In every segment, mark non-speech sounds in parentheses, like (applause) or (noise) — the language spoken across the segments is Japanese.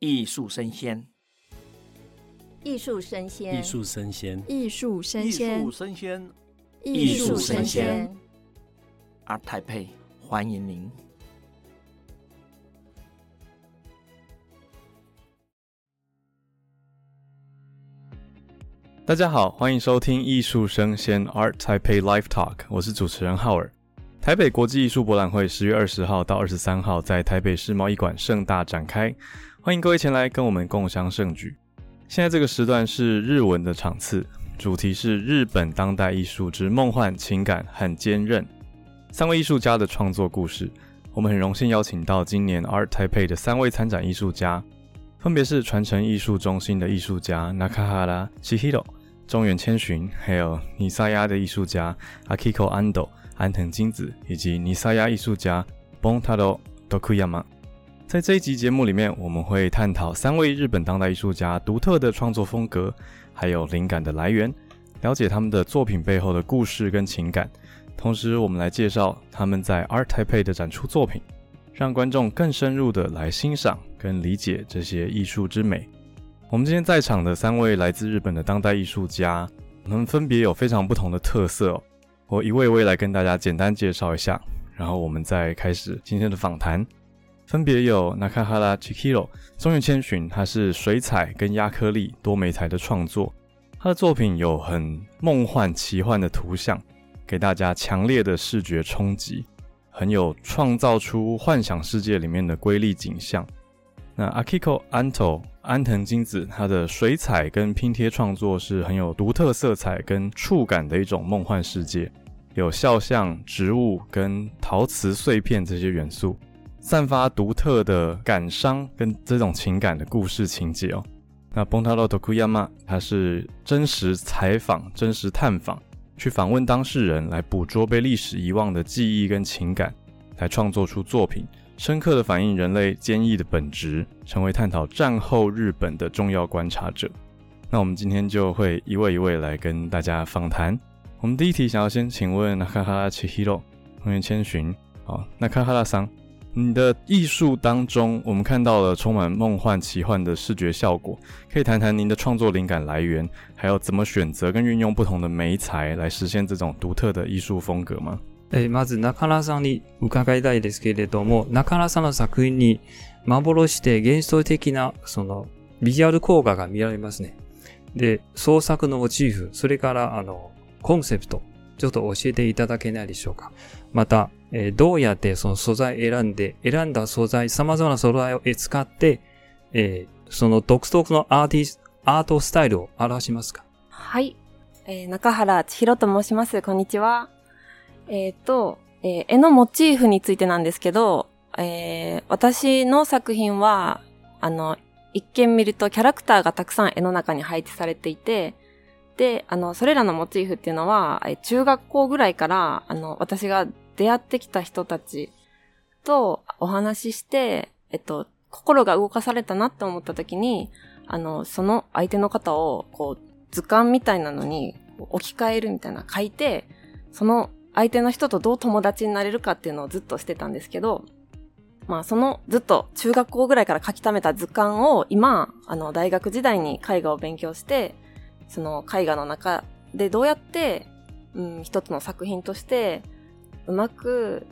艺术生鲜，艺术生鲜，艺术生鲜，艺术生艺鲜术，生鲜艺术生鲜。，Art Taipei 欢迎您。大家好，欢迎收听艺术生鲜 Art Taipei Live Talk，我是主持人浩尔。台北国际艺术博览会十月二十号到二十三号在台北市贸易馆盛大展开，欢迎各位前来跟我们共襄盛举。现在这个时段是日文的场次，主题是日本当代艺术之梦幻、情感和坚韧。三位艺术家的创作故事，我们很荣幸邀请到今年 Art Taipei 的三位参展艺术家，分别是传承艺术中心的艺术家 Nakahara Chihiro、中原千寻，还有尼萨亚的艺术家 Akiko Ando 安藤金子，以及尼萨亚艺术家 Bontaro Tokuyama。在这一集节目里面，我们会探讨三位日本当代艺术家独特的创作风格，还有灵感的来源，了解他们的作品背后的故事跟情感。同时，我们来介绍他们在 Art Taipei 的展出作品，让观众更深入的来欣赏跟理解这些艺术之美。我们今天在场的三位来自日本的当代艺术家，他们分别有非常不同的特色哦。我一位位来跟大家简单介绍一下，然后我们再开始今天的访谈。分别有 Nakahara Chihiro 中原千寻，他是水彩跟亚克力多媒材的创作，他的作品有很梦幻奇幻的图像，给大家强烈的视觉冲击，很有创造出幻想世界里面的瑰丽景象。那 Akiko Anto 安藤金子，他的水彩跟拼贴创作是很有独特色彩跟触感的一种梦幻世界，有肖像、植物跟陶瓷碎片这些元素，散发独特的感伤跟这种情感的故事情节哦。那 Bontaro Tokuyama 他是真实采访、真实探访，去访问当事人，来捕捉被历史遗忘的记忆跟情感，来创作出作品。深刻的反映人类坚毅的本质，成为探讨战后日本的重要观察者。那我们今天就会一位一位来跟大家访谈。我们第一题想要先请问 Nakahara Chihiro 同学千寻，好，Nakahara 桑，你的艺术当中，我们看到了充满梦幻奇幻的视觉效果，可以谈谈您的创作灵感来源，还有怎么选择跟运用不同的媒材来实现这种独特的艺术風格吗？えーまず中原さんに伺いたいですけれども、中原さんの作品に幻で幻想的なそのビジュアル効果が見られますね。で、創作のモチーフ、それからあの、コンセプト、ちょっと教えていただけないでしょうか。また、 えーどうやってその素材選んで、選んだ素材、様々な素材を使って、えーその独特のアーティスアートスタイルを表しますか？はい。えー中原千尋と申します。こんにちは。えっ、と、えー絵のモチーフについてなんですけど、えー私の作品は、あの、一見見るとキャラクターがたくさん絵の中に配置されていて、で、あの、それらのモチーフっていうのは、中学校ぐらいから、あの、私が出会ってきた人たちとお話しして、えっと、心が動かされたなって思った時に、あの、その相手の方を、こう、図鑑みたいなのに置き換えるみたいな書いて、その相手の人とどう友達になれるかっていうのをずっとしてたんですけど、まあそのずっと中学校ぐらいから書き溜めた図鑑を今、あの大学時代に絵画を勉強して、その絵画の中でどうやって、うん、一つの作品としてうまく、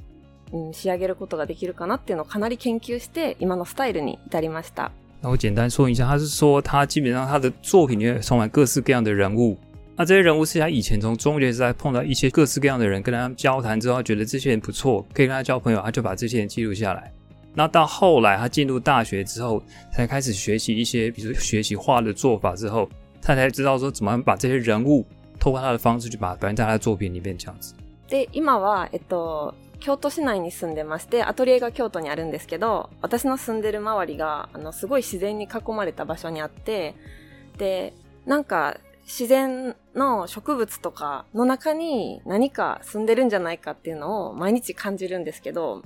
うん、仕上げることができるかなっていうのをかなり研究して今のスタイルに至りました。那我简单说一下，他是说他基本上他的作品里面充满各式各样的人物，那这些人物是他以前从中学时代碰到一些各式各样的人，跟他交谈之后，他觉得这些人不错，可以跟他交朋友，他就把这些人记录下来。那到后来他进入大学之后，才开始学习一些，比如说学习画的做法之后，他才知道说怎么把这些人物透过他的方式去把它表现在他的作品里面这样子。 で、今は、えっと、京都市内に住んでまして、アトリエが京都にあるんですけど、私の住んでる周りが、あの、すごい自然に囲まれた場所にあって、で、なんか、自然の植物とかの中に何か住んでるんじゃないかっていうのを毎日感じるんですけど、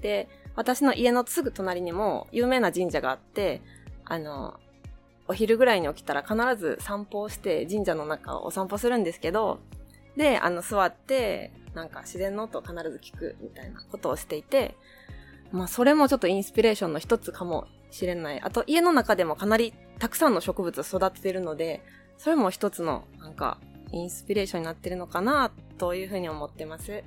で、私の家のすぐ隣にも有名な神社があって、あの、お昼ぐらいに起きたら必ず散歩をして神社の中をお散歩するんですけど、で、あの、座って、なんか自然の音を必ず聞くみたいなことをしていて、まあ、それもちょっとインスピレーションの一つかもしれない。あと家の中でもかなりたくさんの植物を育ててるので、それも一つのなんかインスピレーションになってるのかなというふうに思ってます。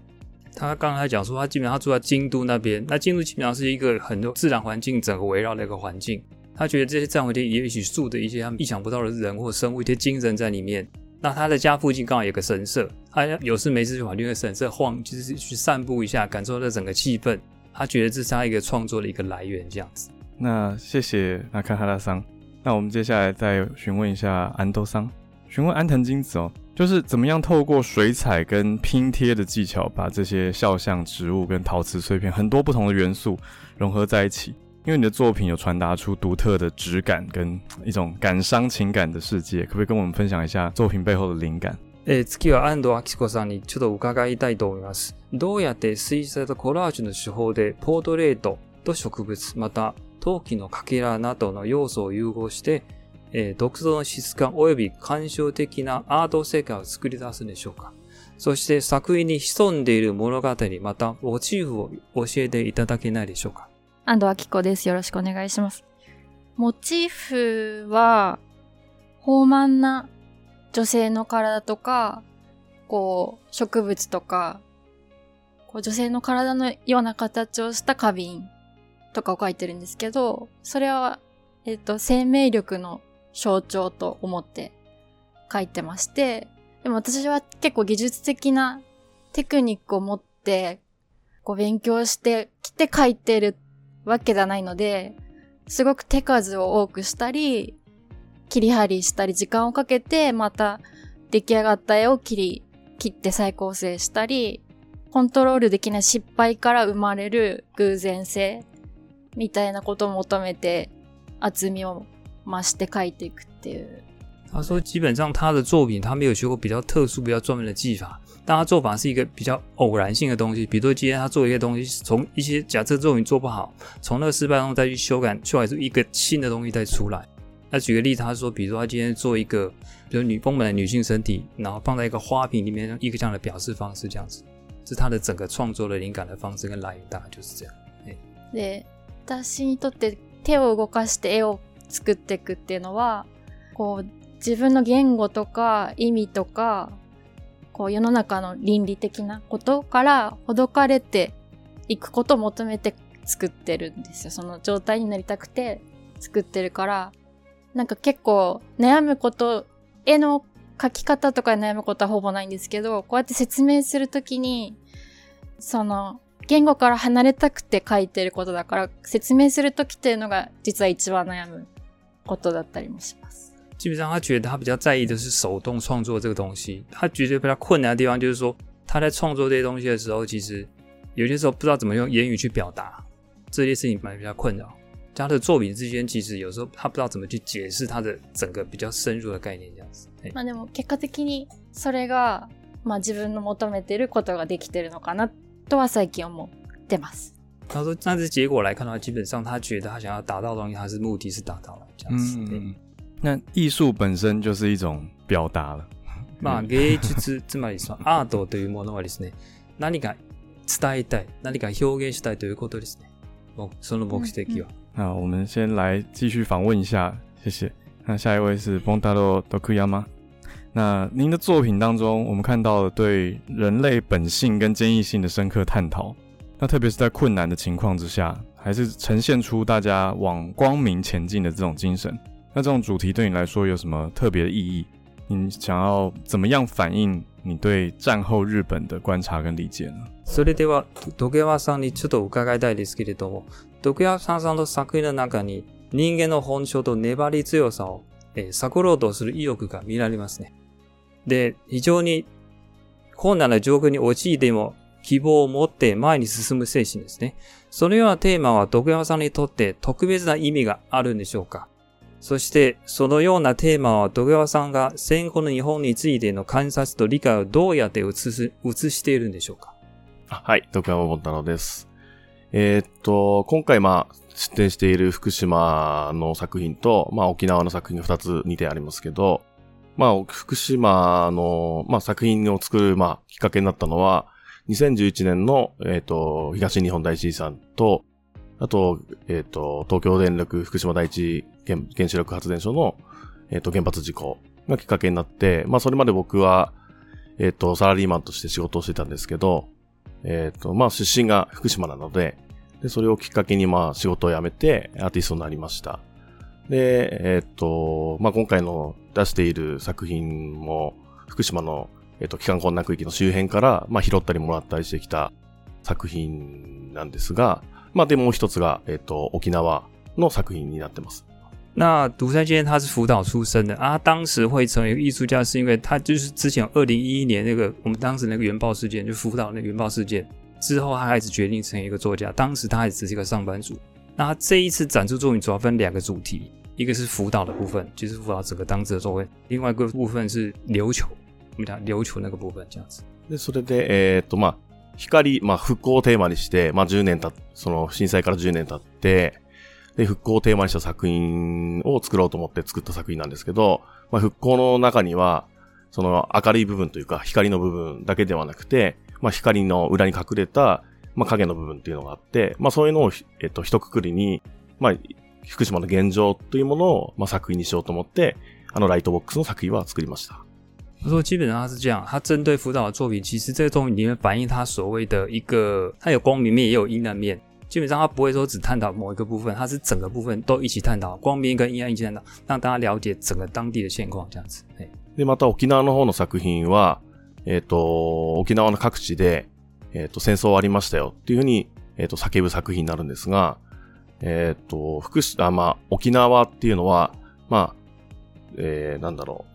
他刚才讲说，他基本上住在京都那边，那京都基本上是一个很多自然环境整个围绕的一个环境。他觉得这些自然环境也许住的一些他们意想不到的人或生物，一些精神在里面。那他的家附近刚好有个神社，他有事没事就跑去那个神社晃，就是去散步一下，感受这整个气氛。他觉得这是他一个创作的一个来源，这样子。那谢谢那看哈拉桑。那我们接下来再询问一下安兜桑，询问安藤金子哦，就是怎么样透过水彩跟拼贴的技巧，把这些肖像植物跟陶瓷碎片很多不同的元素融合在一起。因为你的作品有传达出独特的质感跟一种感伤情感的世界，可不可以跟我们分享一下作品背后的灵感？え、次は安藤明子さんにちょっと伺いたいと思います。どうやって水彩とコラージュの手法でポートレートと植物、また陶器のかけらなどの要素を融合して、えー、独特の質感及び感傷的なアート世界を作り出すんでしょうかそして作品に潜んでいる物語、またモチーフを教えていただけないでしょうか安藤明子です。よろしくお願いします。モチーフは、豊満な女性の体とか、こう、植物とか、こう女性の体のような形をした花瓶とかを描いてるんですけど、それは、えっ、と、生命力の象徴と思って描いてまして、でも私は結構技術的なテクニックを持って、こう勉強してきて描いてるわけじゃないので、すごく手数を多くしたり、切り張りしたり時間をかけて、また出来上がった絵を切り、切って再構成したり、コントロールできない失敗から生まれる偶然性みたいなことを求めて厚みを増して描いていくっていう。他说，基本上他的作品他没有学过比较特殊、比较专门的技法，但他做法是一个比较偶然性的东西。比如说今天他做一些东西，从一些假设作品做不好，从那个失败中再去修改，修改出一个新的东西再出来。那举个例子，他说，比如说他今天做一个，比如女丰满的女性身体，然后放在一个花瓶里面，一个这样的表示方式，这样子，这是他的整个创作的灵感的方式跟来源，大概就是这样。で、私にとって手を動かして絵を作っていくっていうのは、こう、 自分の言語とか意味とか、こう世の中の倫理的なことからほどかれていくことを求めて作ってるんですよ。その状態になりたくて作ってるから、なんか結構悩むこと、絵の描き方とかで悩むことはほぼないんですけど、こうやって説明するときに、その、言語から離れたくて書いてることだから、説明するときっていうのが実は一番悩むことだったりもします。基本上，他觉得他比较在意的是手动创作这个东西。他觉得比较困难的地方就是说，他在创作这些东西的时候，其实有些时候不知道怎么用言语去表达，这些事情蛮比较困扰。他的作品之间，其实有时候他不知道怎么去解释他的整个比较深入的概念，这样子。嘿まあでも結果的にそれが、まあ自分の求めてることができてるのかなとは最近思ってます。他说，但是结果来看的话，基本上他觉得他想要达到的东西，他是目的是达到了这样子。对嗯， 那艺术本身就是一种表达了。まあ芸術つまりそのアートというものはですね、(laughs) 何か伝えたい、何か表現したいということですね。もうその目的は。那我们先来继续访问一下，谢谢。那下一位是 Bondaro Tokuyama。那您的作品当中，我们看到了对人类本性跟坚毅性的深刻探讨。那特别是在困难的情况之下，还是呈现出大家往光明前进的这种精神。 那这种主题对你来说有什么特别的意义？你想要怎么样反映你对战後日本的观察跟理解呢？それでは、徳山さんにちょっと伺いたいですけれども、徳山さんの作品の中に人間の本性と粘り強さを、えー探ろうとする意欲が見られますね。で、非常に困難な状況に陥いても希望を持って前に進む精神ですね。そのようなテーマは徳山さんにとって特別な意味があるんでしょうか？そして、そのようなテーマは徳川さんが戦後の日本についての観察と理解をどうやって映す、映しているんでしょうか？はい、徳山ボンタロウです。えーっと、今回まあ、出展している福島の作品と、まあ沖縄の作品が2つ似てありますけど、まあ福島の、まあ作品を作る、まあきっかけになったのは、2011年の、えーっと、東日本大震災と、あと、えっ、と、東京電力福島第一原原子力発電所の、えっ、と、原発事故がきっかけになって、まあ、それまで僕は、えっ、と、サラリーマンとして仕事をしてたんですけど、えっ、と、まあ、出身が福島なので、で、それをきっかけに、まあ、仕事を辞めて、アーティストになりました。で、えっ、と、まあ、今回の出している作品も、福島の、えっ、と、帰還困難区域の周辺から、まあ、拾ったりもらったりしてきた作品なんですが、まあ、でもう一つが、えっ、と、沖縄の作品になってます。那独山先生他是福岛出身的啊，他当时会成为艺术家，是因为他就是之前二零一一年那个我们当时那个原爆事件，就福岛那个原爆事件之后，他开始决定成为一个作家。当时他还只是一个上班族。那他这一次展出作品主要分两个主题，一个是福岛的部分，就是福岛整个当时的作品；另外一个部分是琉球，我们讲琉球那个部分这样子。で、それで、えっ、と、まあ、 光、まあ、復興をテーマにして、まあ、10年たその震災から10年経って、で、復興をテーマにした作品を作ろうと思って作った作品なんですけど、まあ、復興の中には、その明るい部分というか、光の部分だけではなくて、まあ、光の裏に隠れた、まあ、影の部分っていうのがあって、まあ、そういうのを、えっ、と、一括りに、まあ、福島の現状というものを、まあ、作品にしようと思って、あのライトボックスの作品は作りました。他说基本上他是这样，他针对辅导的作品，其实这个作品里面反映他所谓的一个，他有光明面也有阴暗面。基本上他不会说只探讨某一个部分，他是整个部分都一起探讨，光明跟阴暗一起探讨，让大家了解整个当地的现况，这样子。で、また沖縄の方の作品は、えっ、と、沖縄の各地で、えっ、と、戦争終わりましたよっていうふうに、えっ、と、叫ぶ作品になるんですが、えっ、と、福島、あ、まあ、沖縄っていうのは、まあ、えー、なんだろう、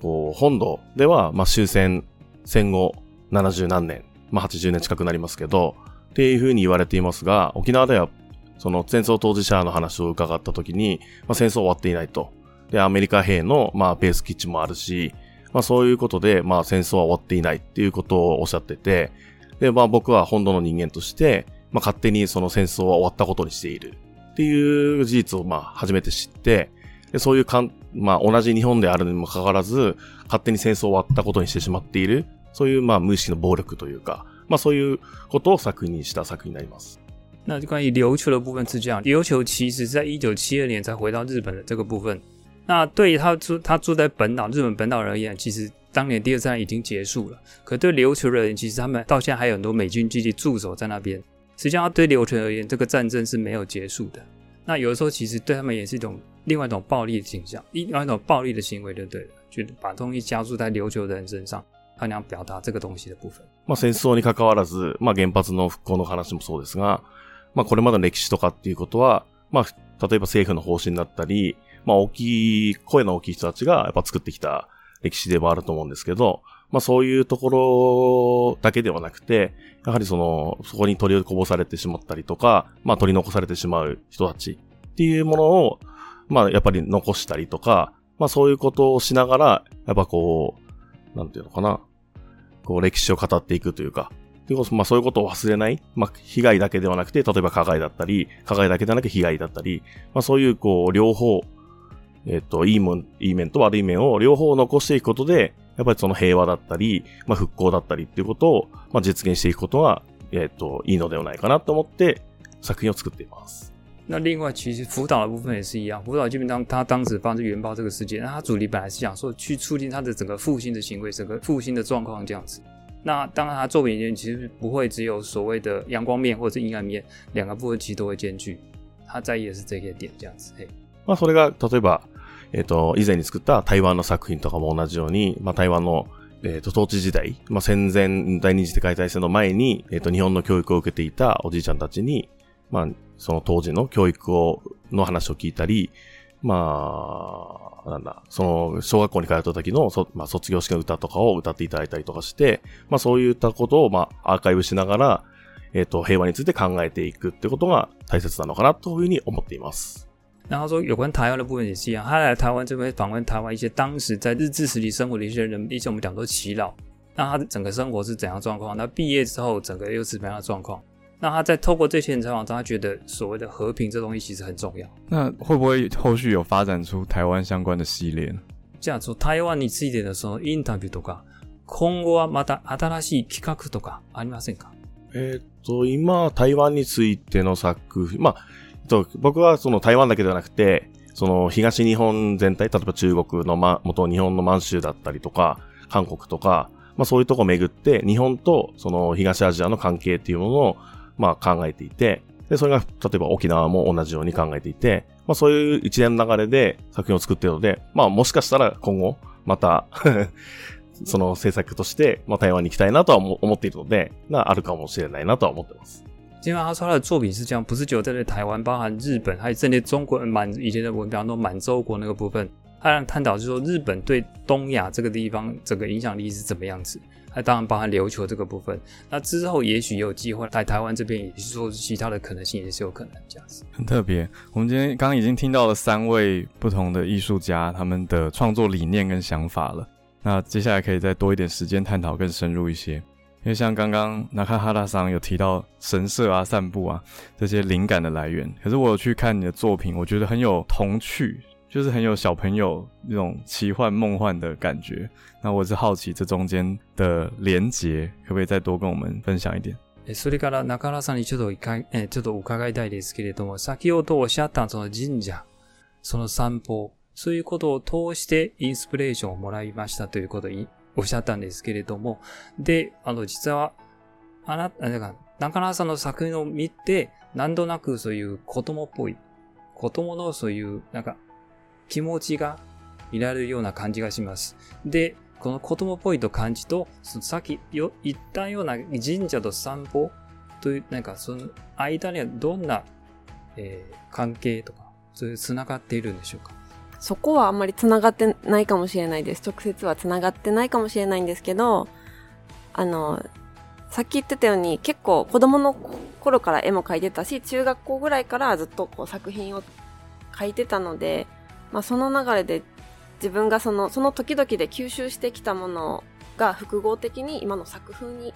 こう、本土では、まあ、終戦、戦後70何年、まあ、80年近くなりますけど、っていうふうに言われていますが、沖縄では、その戦争当事者の話を伺ったときに、まあ、戦争終わっていないと。で、アメリカ兵の、まあ、ベース基地もあるし、まあ、そういうことで、まあ、戦争は終わっていないっていうことをおっしゃってて、で、まあ、僕は本土の人間として、まあ、勝手にその戦争は終わったことにしているっていう事実を、まあ、初めて知って、でそういうかん、まあ、同じ日本であるにもかかわらず、勝手に戦争を終わったことにしてしまっている、そういう、まあ、無意識の暴力というか、まあ、そういうことを作品にした作品になります。那就关于琉球的部分是这样，琉球其实在一九七二年才回到日本的这个部分。那对于他住他住在本岛日本本岛而言，其实当年第二次战已经结束了。可对琉球人而言，其实他们到现在还有很多美军基地驻守在那边。实际上，对琉球而言，这个战争是没有结束的。 那有的时候，其实对他们也是一种另外一种暴力的倾向，另外一种暴力的行为，就对？了，就把东西加注在琉球的人身上，他想表达这个东西的部分。まあ戦争に関わらず、まあ原発の復興の話もそうですが、まあこれまでの歴史とかっていうことは、まあ例えば政府の方針だったり、まあ大きい、声の大きい人たちがやっぱ作ってきた歴史でもあると思うんですけど、まあそういうところだけではなくて、やはりその、そこに取りこぼされてしまったりとか、まあ取り残されてしまう人たちっていうものを、まあやっぱり残したりとか、まあそういうことをしながら、やっぱこう、なんていうのかな、こう歴史を語っていくというか、でまあそういうことを忘れない。まあ被害だけではなくて、例えば加害だったり、加害だけではなく被害だったり、まあそういうこう両方、えっ、と、いいもん、いい面と悪い面を両方残していくことで、やっぱりその平和だったり、まあ復興だったりっていうことを、まあ実現していくことが、えっ、と、いいのではないかなと思って作品を作っています。那另外，其实福岛的部分也是一样。福岛基本上，他当时发生原爆这个事件，那他主题本来是想说去促进他的整个复兴的行为，整个复兴的状况这样子。那当然，他作品里面其实不会只有所谓的阳光面或者是阴暗面，两个部分其实都会兼具。他在意的是这个点，这样子。嘿，まあそれが、例えば、えっ、と、以前に作った台湾の作品とかも同じように、まあ台湾の、えっ、と、統治時代、まあ戦前第二次世界大戦の前に、えっ、と、日本の教育を受けていたおじいちゃんたちに、まあ、その当時の教育を、の話を聞いたり、まあ、なんだ、その、小学校に通った時の、そまあ、卒業式の歌とかを歌っていただいたりとかして、まあ、そういったことを、まあ、アーカイブしながら、えっ、と、平和について考えていくってことが大切なのかなというふうに思っています。然后说有关台湾的部分也是一样，他来台湾这边访问台湾一些当时在日治时期生活的一些人，一些我们讲说耆老，那他的整个生活是怎样状况？那毕业之后整个又是怎么样的状况？那他在透过这些人采访中，他觉得所谓的和平这东西其实很重要。那会不会后续有发展出台湾相关的系列呢？じゃあ、その台湾についてのそのインタビューとか、今後はまた新しい企画とかありませんかえーっ と、今、台湾についての作品、まあ、えっ と僕はその台湾だけではなくて、その東日本全体、例えば中国の、ま、元日本の満州だったりとか、韓国とか、まあそういうとこを巡って、日本とその東アジアの関係っていうものを、まあ考えていて、で、それが、例えば沖縄も同じように考えていて、まあそういう一連の流れで作品を作っているので、まあもしかしたら今後、また (laughs) その制作として、まあ台湾に行きたいなとは思っているので、な、あるかもしれないなとは思ってます。基本上，他说他的作品是这样，不是只有在台湾，包含日本，还有甚至中国满以前的文，比方说满洲国那个部分，他让探讨就是说日本对东亚这个地方整个影响力是怎么样子。那当然包含琉球这个部分，那之后也许有机会在台湾这边，也是说其他的可能性也是有可能这样子。很特别，我们今天刚刚已经听到了三位不同的艺术家他们的创作理念跟想法了。那接下来可以再多一点时间探讨更深入一些。因为像刚刚纳卡哈拉桑有提到神社啊、散步啊这些灵感的来源，可是我有去看你的作品，我觉得很有童趣，就是很有小朋友那种奇幻梦幻的感觉。那我是好奇这中间的连结，可不可以再多跟我们分享一点？それから中原さんにちょっとえちょっと伺いたいですけれども、先ほどおっしゃったその神社、その散歩、そういうことを通してインスピレーションをもらいましたということに おっしゃったんですけれども、で、あの、実は、あな、なんか、中川さんの作品を見て、何となくそういう子供っぽい、子供のそういう、なんか、気持ちが見られるような感じがします。で、この子供っぽいと感じと、そのさっきよ言ったような神社と散歩という、なんかその間にはどんな、えー、関係とか、そういう繋がっているんでしょうか？そこはあんまり繋がってないかもしれないです。直接は繋がってないかもしれないんですけど、あの、さっき言ってたように結構子供の頃から絵も描いてたし、中学校ぐらいからずっとこう作品を描いてたので、まあその流れで自分がその、その時々で吸収してきたものが複合的に今の作風に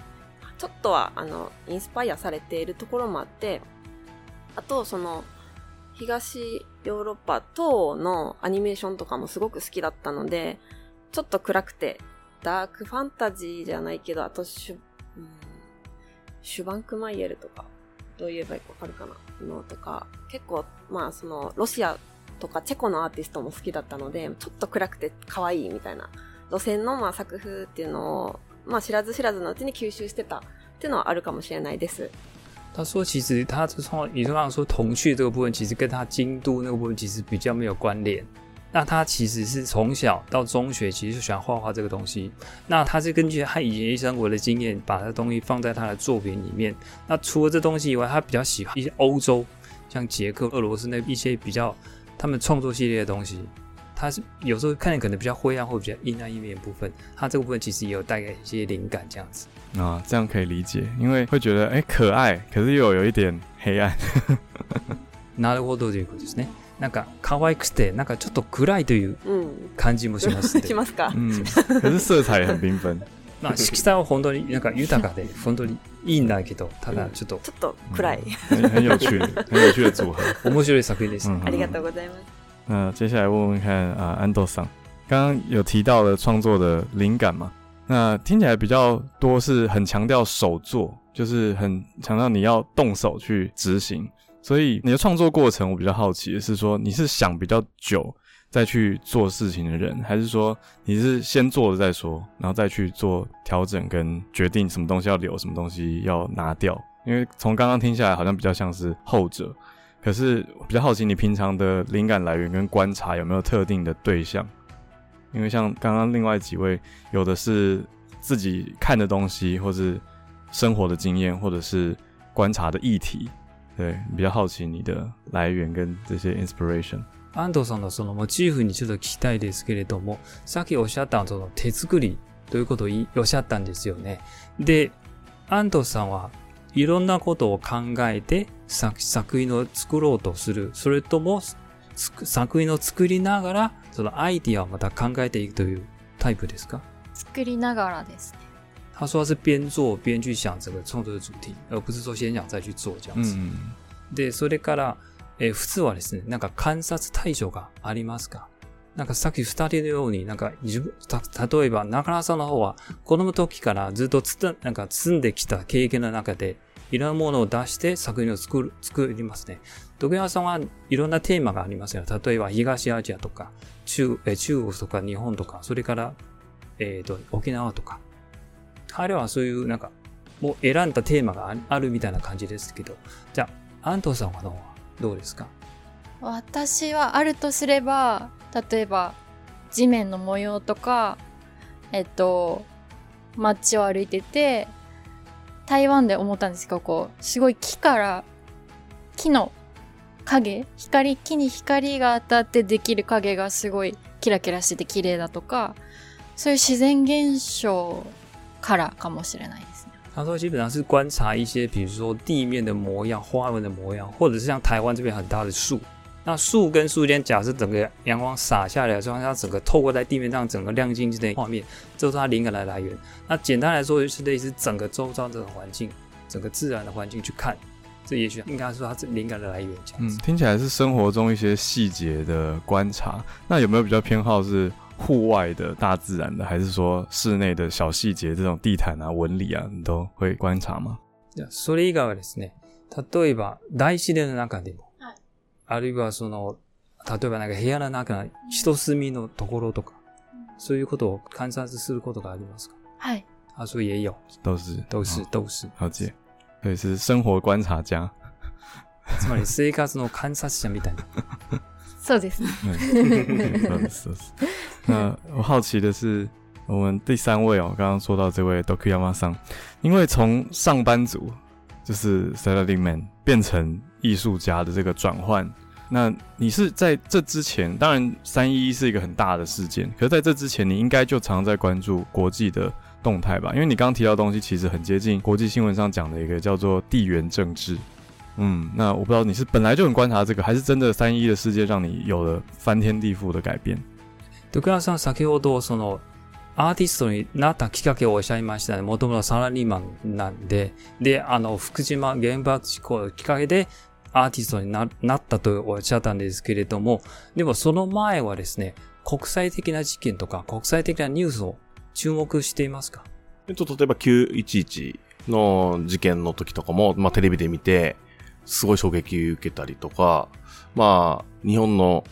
ちょっとはあの、インスパイアされているところもあって、あとその、東ヨーロッパ等のアニメーションとかもすごく好きだったので、ちょっと暗くて、ダークファンタジーじゃないけど、あとシュ、うん、シュバンクマイエルとか、どう言えばわかるかな？のとか、結構、まあその、ロシアとかチェコのアーティストも好きだったので、ちょっと暗くて可愛いみたいな路線のまあ作風っていうのを、まあ知らず知らずのうちに吸収してたっていうのはあるかもしれないです。他说：“其实他从你刚刚说童趣这个部分，其实跟他京都那个部分其实比较没有关联。那他其实是从小到中学，其实就喜欢画画这个东西。那他是根据他以前生活的经验，把这东西放在他的作品里面。那除了这东西以外，他比较喜欢一些欧洲，像捷克、俄罗斯那一些比较他们创作系列的东西。他是有时候看见可能比较灰暗或比较阴暗一面部分，他这个部分其实也有带给一些灵感这样子。”啊，这样可以理解，因为会觉得哎可愛，可是又有一点黑暗。(laughs) なるほどということですね。なんか可愛くて、なんかちょっと暗いという感じもします。(laughs) しますか？うん。可是色彩很缤纷。(laughs) まあ色彩は本当になんか豊かで本当にいいんだけど、ただちょっとちょっと暗い。很有趣，很有趣的组合。面白い作品です。ありがとうございます。那接下来问问看啊，安豆桑，刚刚有提到了创作的灵感嘛？那听起来比较多是很强调手作，就是很强调你要动手去执行。所以你的创作过程，我比较好奇的是说，你是想比较久再去做事情的人，还是说你是先做了再说，然后再去做调整跟决定什么东西要留，什么东西要拿掉？因为从刚刚听下来，好像比较像是后者。可是比较好奇，你平常的灵感来源跟观察有没有特定的对象？因为像刚刚另外几位，有的是自己看的东西，或是生活的经验，或者是观察的议题，对，比较好奇你的来源跟这些 inspiration。安藤さんのそのモチーフにちょっと聞きたいですけれども、さっきおっしゃったその手作りということをおっしゃったんですよね。で、安藤さんは いろんなことを考えて作品を作ろうとする。それとも作品を作りながらそのアイディアをまた考えていくというタイプですか？作りながらですね。他说边做边去想整个创作的主题，而不是说先想再去做这样子。で、それから、えー、普通はですね、なんか観察対象がありますか？なんかさっき二人のように、なんか自分、例えば中原さんの方は子供時からずっとつなんか積んできた経験の中で、いろんなものを出して作品を作る、作りますね。徳山さんはいろんなテーマがありますよ。例えば東アジアとか、中、え中国とか日本とか、それから、えっ、と、沖縄とか。彼はそういうなんか、もう選んだテーマがあるみたいな感じですけど、じゃあ、安藤さんはどうですか？私はあるとすれば例えば地面の模様とかえっと街を歩いてて台湾で思ったんですけどこうすごい木から木の影光木に光が当たってできる影がすごいキラキラしてて綺麗だとかそういう自然現象からかもしれないですね。他说基本上是观察一些，比如说地面的模样、花纹的模样，或者是像台湾这边很大的树。那树跟树间，假设整个阳光洒下来的状况下，整个透过在地面上整个亮晶晶的画面，这是它灵感的来源。那简单来说，就是类似整个周遭这个环境，整个自然的环境去看，这也许应该说它是灵感的来源这样嗯子。，听起来是生活中一些细节的观察。那有没有比较偏好是户外的大自然的，还是说室内的小细节，这种地毯啊、纹理啊，你都会观察吗？じゃあそれ以外はですね、例えば大自然の中でも、はい あるいはその、例えばなんか部屋の中の一隅のところとか、そういうことを観察することがありますか？はい。他说也有，都是都是哦都是。了解，所以是生活观察家。つまり生活の観察者みたいな。(laughs) そうですね。嗯そうですそうです那我好奇的是，我们第三位哦，刚刚说到这位 Dokuyama 桑，因为从上班族就是 Salary Man 变成艺术家的这个转换，那你是在这之前，当然三一是一个很大的事件，可是在这之前，你应该就常在关注国际的动态吧？因为你刚刚提到的东西其实很接近国际新闻上讲的一个叫做地缘政治。嗯，那我不知道你是本来就很观察这个，还是真的三一的事件让你有了翻天地覆的改变？徳川さん先ほどその アーティストになったきっかけをおっしゃいましたね。もともとサラリーマンなんで、で、あの、福島原爆事故のきっかけでアーティストにななったとおっしゃったんですけれども、でもその前はですね、国際的な事件とか国際的なニュースを注目していますか？えっと、例えば911の事件の時とかも、まあテレビで見て、すごい衝撃受けたりとか、まあ、日本の、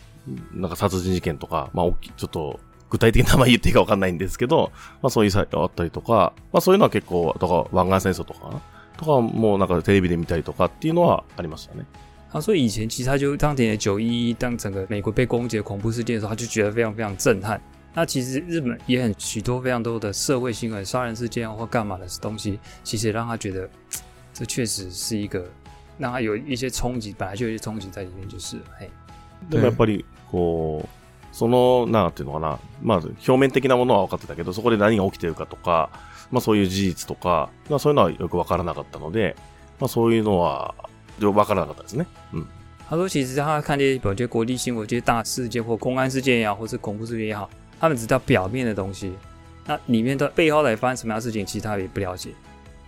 なんか殺人事件とか、まあ、大き、ちょっと、具体的な名前言っていいかわかんないんですけど、まあそういうサイトあったりとか、まあそういうのは結構、とか湾岸戦争とかとかもなんかテレビで見たりとかっていうのはありましたね。他说以前其实他就当年的九一一，当整个美国被攻击的恐怖事件的时候，他就觉得非常非常震撼。那其实日本也很许多非常多的社会新闻、杀人事件或干嘛的东西，其实也让他觉得这确实是一个让他有一些冲击，本来就有一些冲击在里面，就是了嘿。でもやっぱり、こう、その、なんていうのかな、まあ、表面的なものは分かってたけど、そこで何が起きてるかとか、まあそういう事実とか、まあそういうのはよく分からなかったので、まあそういうのは、分からなかったですね。うん。他说，其实他看这些有些国际新闻、这些大事件或公安事件也好，或是恐怖事件也好，他们只知道表面的东西，那里面的背后来发生什么样的事情，其实他也不了解。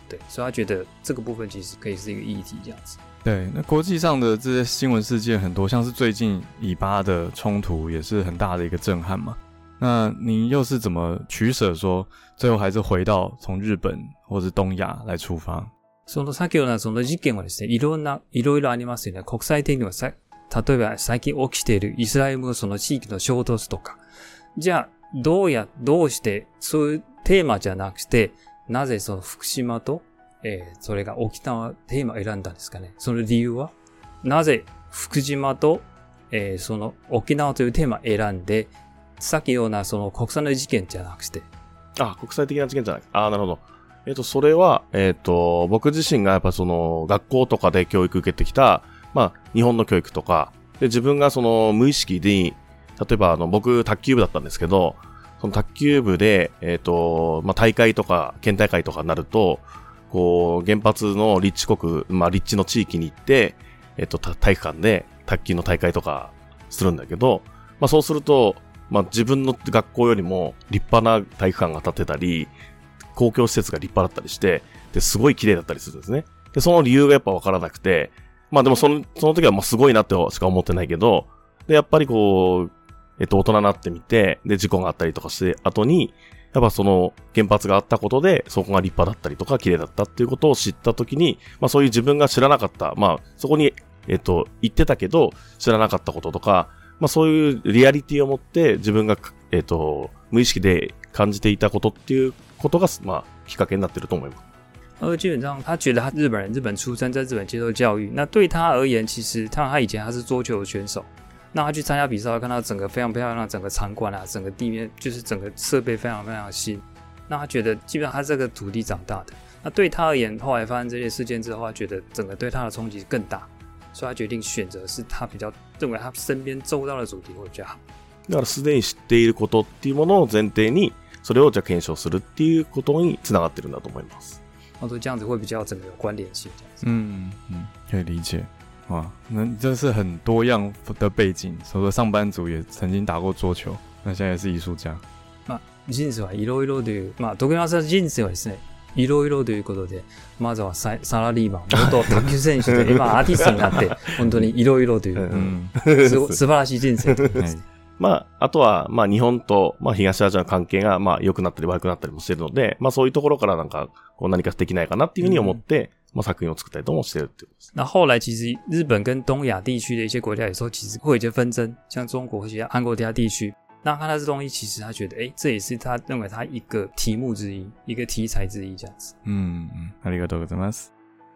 对，所以他觉得这个部分其实可以是一个议题这样子。对，那国际上的这些新闻事件很多，像是最近以巴的冲突也是很大的一个震撼嘛。那您又是怎么取舍说，最后还是回到从日本或是东亚来出发？その先ほどのその事件はですね、いろんな、いろいろありますよね。国際的にはさ、例えば最近起きているイスラエルのその地域の衝突とか、じゃあ、どうや、どうして、そういうテーマじゃなくて、なぜその福島と、 えーそれが沖縄テーマを選んだんですかね。その理由は？なぜ福島と、えーその沖縄というテーマを選んで、さっきようなその国際の事件じゃなくて、あ、国際的な事件じゃない。あなるほど。えっ、と、それは、えっ、と、僕自身がやっぱその、学校とかで教育受けてきた、まあ、日本の教育とか、で、自分がその、無意識に、例えばあの、僕、卓球部だったんですけど、その卓球部で、えっ、と、まあ、大会とか、県大会とかになると、こう、原発の立地国、まあ、立地の地域に行って、えっ、と、体育館で卓球の大会とかするんだけど、まあ、そうすると、まあ、自分の学校よりも立派な体育館が建てたり、公共施設が立派だったりして、で、すごい綺麗だったりするんですね。で、その理由がやっぱわからなくて、まあでもその、その時はまあすごいなってしか思ってないけど、で、やっぱりこう、えっと、大人になってみて、で、事故があったりとかして、後に、やっぱその原発があったことで、そこが立派だったりとか綺麗だったっていうことを知ったときに、まあそういう自分が知らなかった、まあそこに、えっと、言ってたけど、知らなかったこととか、まあそういうリアリティを持って自分が、えっと、無意識で感じていたことっていうことが、まあきっかけになってると思います。而基本上，他觉得他日本人，日本出生，在日本接受教育。那对他而言，其实他他以前他是桌球选手，那他去参加比赛，看到整个非常漂亮，整个场馆啊，整个地面就是整个设备非常非常新。那他觉得基本上他这个土地长大的。那对他而言，后来发生这些事件之后，他觉得整个对他的冲击更大，所以他决定选择是他比较认为他身边周到的主题会比较好。だからすでに知っていることっていうものを前提に、それをじゃあ検証するっていうことにつながってるんだと思います。他说这样子会比较整个有关联性，这样子。嗯嗯，可以理解。 哇，那这是很多样的背景，所说上班族也曾经打过桌球，那现在也是艺術家。まあ、人生はいろいろという、まあ、徳山さん人生はですね、いろいろということで、まずはササラリーマン、元卓球選手で、(laughs) 今アーティストになって、本当にいろいろという、嗯，すご素晴らしい人生ということです。まあ、あとは、まあ、日本と、まあ、東アジアの関係が、まあ、良くなったり悪くなったりもしてるので、まあ、そういうところからなんか、こう何かできないかなっていうふうに思って、まあ、作品を作ったりともしてるっていうことです。那后来其实日本跟东亚地区的一些国家有时候其实会有一些纷争，像中国或者韩国其他地区。那看到这东西，其实他觉得，哎，这也是他认为他一个题目之一，一个题材之一，这样子。嗯嗯，ありがとうございます。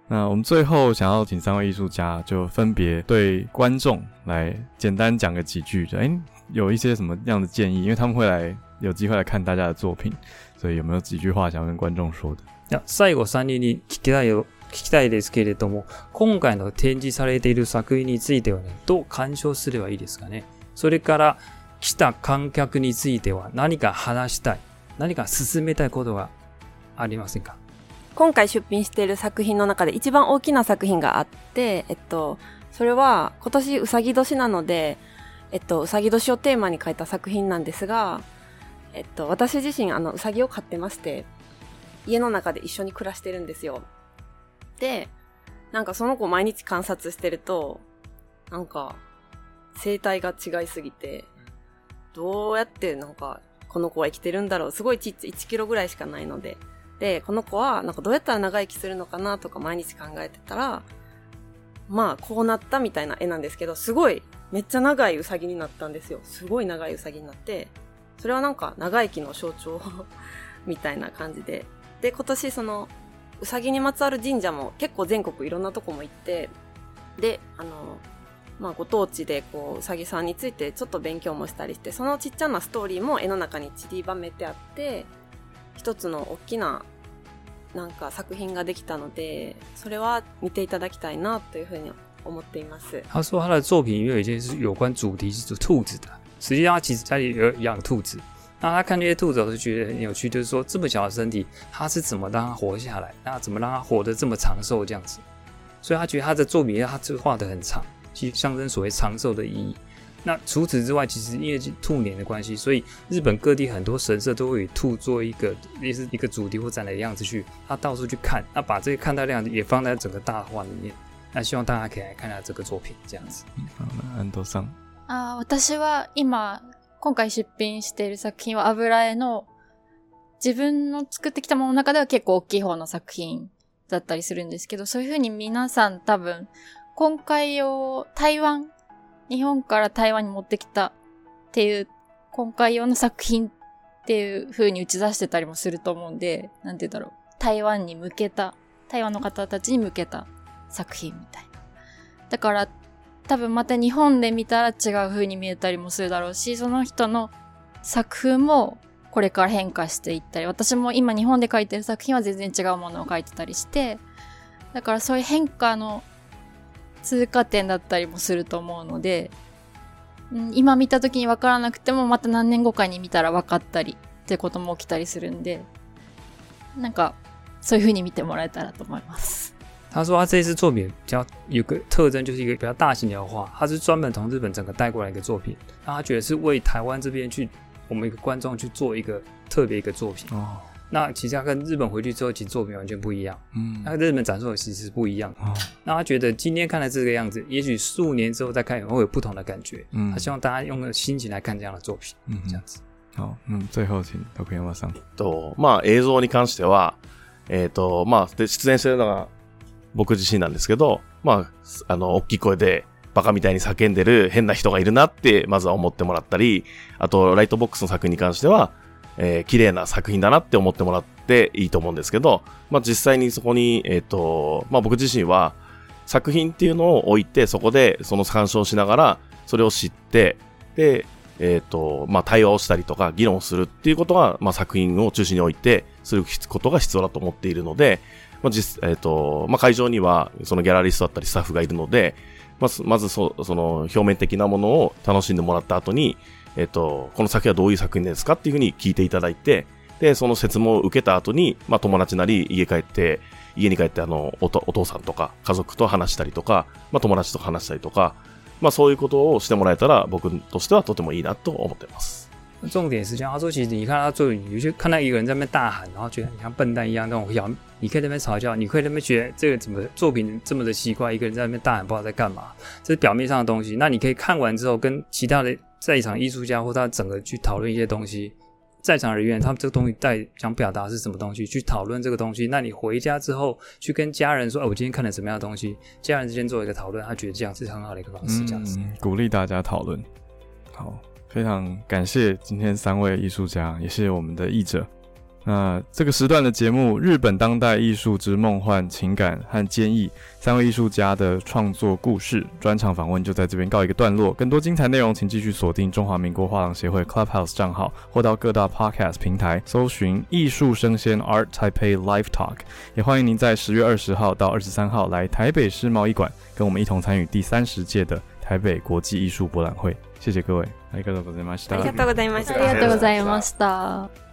那我们最后想要请三位艺术家，就分别对观众来简单讲个几句，就哎、有一些什么样的建议？因为他们会来有机会来看大家的作品，所以有没有几句话想要跟观众说的？いや最後3人に聞きたいよ 聞きたいですけれども、今回の展示されている作品についてはね、どう鑑賞すればいいですかね？それから、来た観客については何か話したい、何か進めたいことがありませんか？今回出品している作品の中で一番大きな作品があって、えっと、それは今年うさぎ年なので、えっと、うさぎ年をテーマに描いた作品なんですが、えっと、私自身あの、うさぎを飼ってまして、家の中で一緒に暮らしてるんですよ。で、なんかその子毎日観察してると、なんか、生態が違いすぎて、どうやってなんか、この子は生きてるんだろう。すごいちっちゃい1キロぐらいしかないので。で、この子は、なんかどうやったら長生きするのかなとか毎日考えてたら、まあ、こうなったみたいな絵なんですけど、すごい、めっちゃ長いウサギになったんですよ。すごい長いウサギになって、それはなんか長生きの象徴 (laughs) みたいな感じで。で、今年その、ウサギにまつわる神社も結構全国いろんなとこも行って、で、あの、まあ、ご当地でこう、うさぎさんについてちょっと勉強もしたりして、そのちっちゃなストーリーも絵の中に散りばめてあって、一つの大きななんか作品ができたので、それは見ていただきたいなというふうに思っています。他说他的作品有一些是有关主题是兔子的，实际上他其实家里有养兔子。那他看这些兔子，我就觉得很有趣，就是说这么小的身体，他是怎么让它活下来？那怎么让它活得这么长寿这样子？所以他觉得他的作品，他就画得很长，其实象征所谓长寿的意义。那除此之外，其实因为兔年的关系，所以日本各地很多神社都会以兔做一个类似一个主题或展览的样子去，他到处去看，那把这个看到的样子也放在整个大画里面。那希望大家可以来看一下这个作品，这样子。好那安藤さん。あー私は今、 今回出品している作品は油絵の自分の作ってきたものの中では結構大きい方の作品だったりするんですけど、そういうふうに皆さん多分、今回を台湾、日本から台湾に持ってきたっていう、今回用の作品っていう風に打ち出してたりもすると思うんで、なんて言うんだろう。台湾に向けた、台湾の方たちに向けた作品みたいな。だから、多分また日本で見たら違う風に見えたりもするだろうし、その人の作風もこれから変化していったり、私も今日本で描いてる作品は全然違うものを描いてたりして、だからそういう変化の通過点だったりもすると思うので、うん今見た時に分からなくてもまた何年後かに見たら分かったりってことも起きたりするんで、なんかそういう風に見てもらえたらと思います。他说他这次作品比较有个特征，就是一个比较大型的画，他是专门从日本整个带过来一个作品，那他觉得是为台湾这边去我们一个观众去做一个特别一个作品。哦，那其实他跟日本回去之后，其实作品完全不一样。嗯那，跟日本展售的其实是不一样的。哦，那他觉得今天看的这个样子，也许数年之后再看会有不同的感觉。嗯他希望大家用个心情来看这样的作品，嗯这样子。 好，嗯，最后请徳山さん。と、まあ映像に関しては、えっ、と、まあ、で出演してるのが 僕自身なんですけど、まあ、あの、大きい声でバカみたいに叫んでる変な人がいるなって、まずは思ってもらったり、あと、ライトボックスの作品に関しては、えー綺麗な作品だなって思ってもらっていいと思うんですけど、まあ実際にそこに、えっ、と、まあ僕自身は、作品っていうのを置いて、そこでその鑑賞しながら、それを知って、で、えっ、と、まあ、対話をしたりとか、議論をするっていうことが、まあ、作品を中心に置いて、することが必要だと思っているので、まあ、実、えっ、と、まあ、会場には、そのギャラリストだったりスタッフがいるので、まず、まずそ、その、表面的なものを楽しんでもらった後に、えっ、と、この作品はどういう作品ですかっていうふうに聞いていただいて、で、その説問を受けた後に、まあ、友達なり、家帰って、家に帰って、あの、おとお父さんとか、家族と話したりとか、まあ、友達と話したりとか、まあ、そういうことをしてもらえたら、僕としてはとてもいいなと思ってます。重点是这样，他说其实你看他作品，你就看到一个人在那边大喊，然后觉得你像笨蛋一样那种摇，你可以在那边嘲笑，你可以在那边觉得这个怎么作品这么的奇怪，一个人在那边大喊不知道在干嘛，这是表面上的东西。那你可以看完之后，跟其他的在场艺术家或他整个去讨论一些东西，在场人员他们这个东西在想表达是什么东西，去讨论这个东西。那你回家之后去跟家人说，哎，我今天看了什么样的东西，家人之间做一个讨论，他觉得这样是很好的一个方式，这样子。鼓励大家讨论。好，非常感谢今天三位艺术家，也谢谢我们的译者。那这个时段的节目《日本当代艺术之梦幻情感和坚毅》，三位艺术家的创作故事专场访问就在这边告一个段落。更多精彩内容，请继续锁定中华民国画廊协会 Clubhouse 账号，或到各大 Podcast 平台搜寻“艺术生鲜 Art Taipei Live Talk”。也欢迎您在十月二十号到二十三号来台北世贸易馆，跟我们一同参与第三十届的台北国际艺术博览会。谢谢各位，ありがとうございました。ありがとうございましたありがとうございました。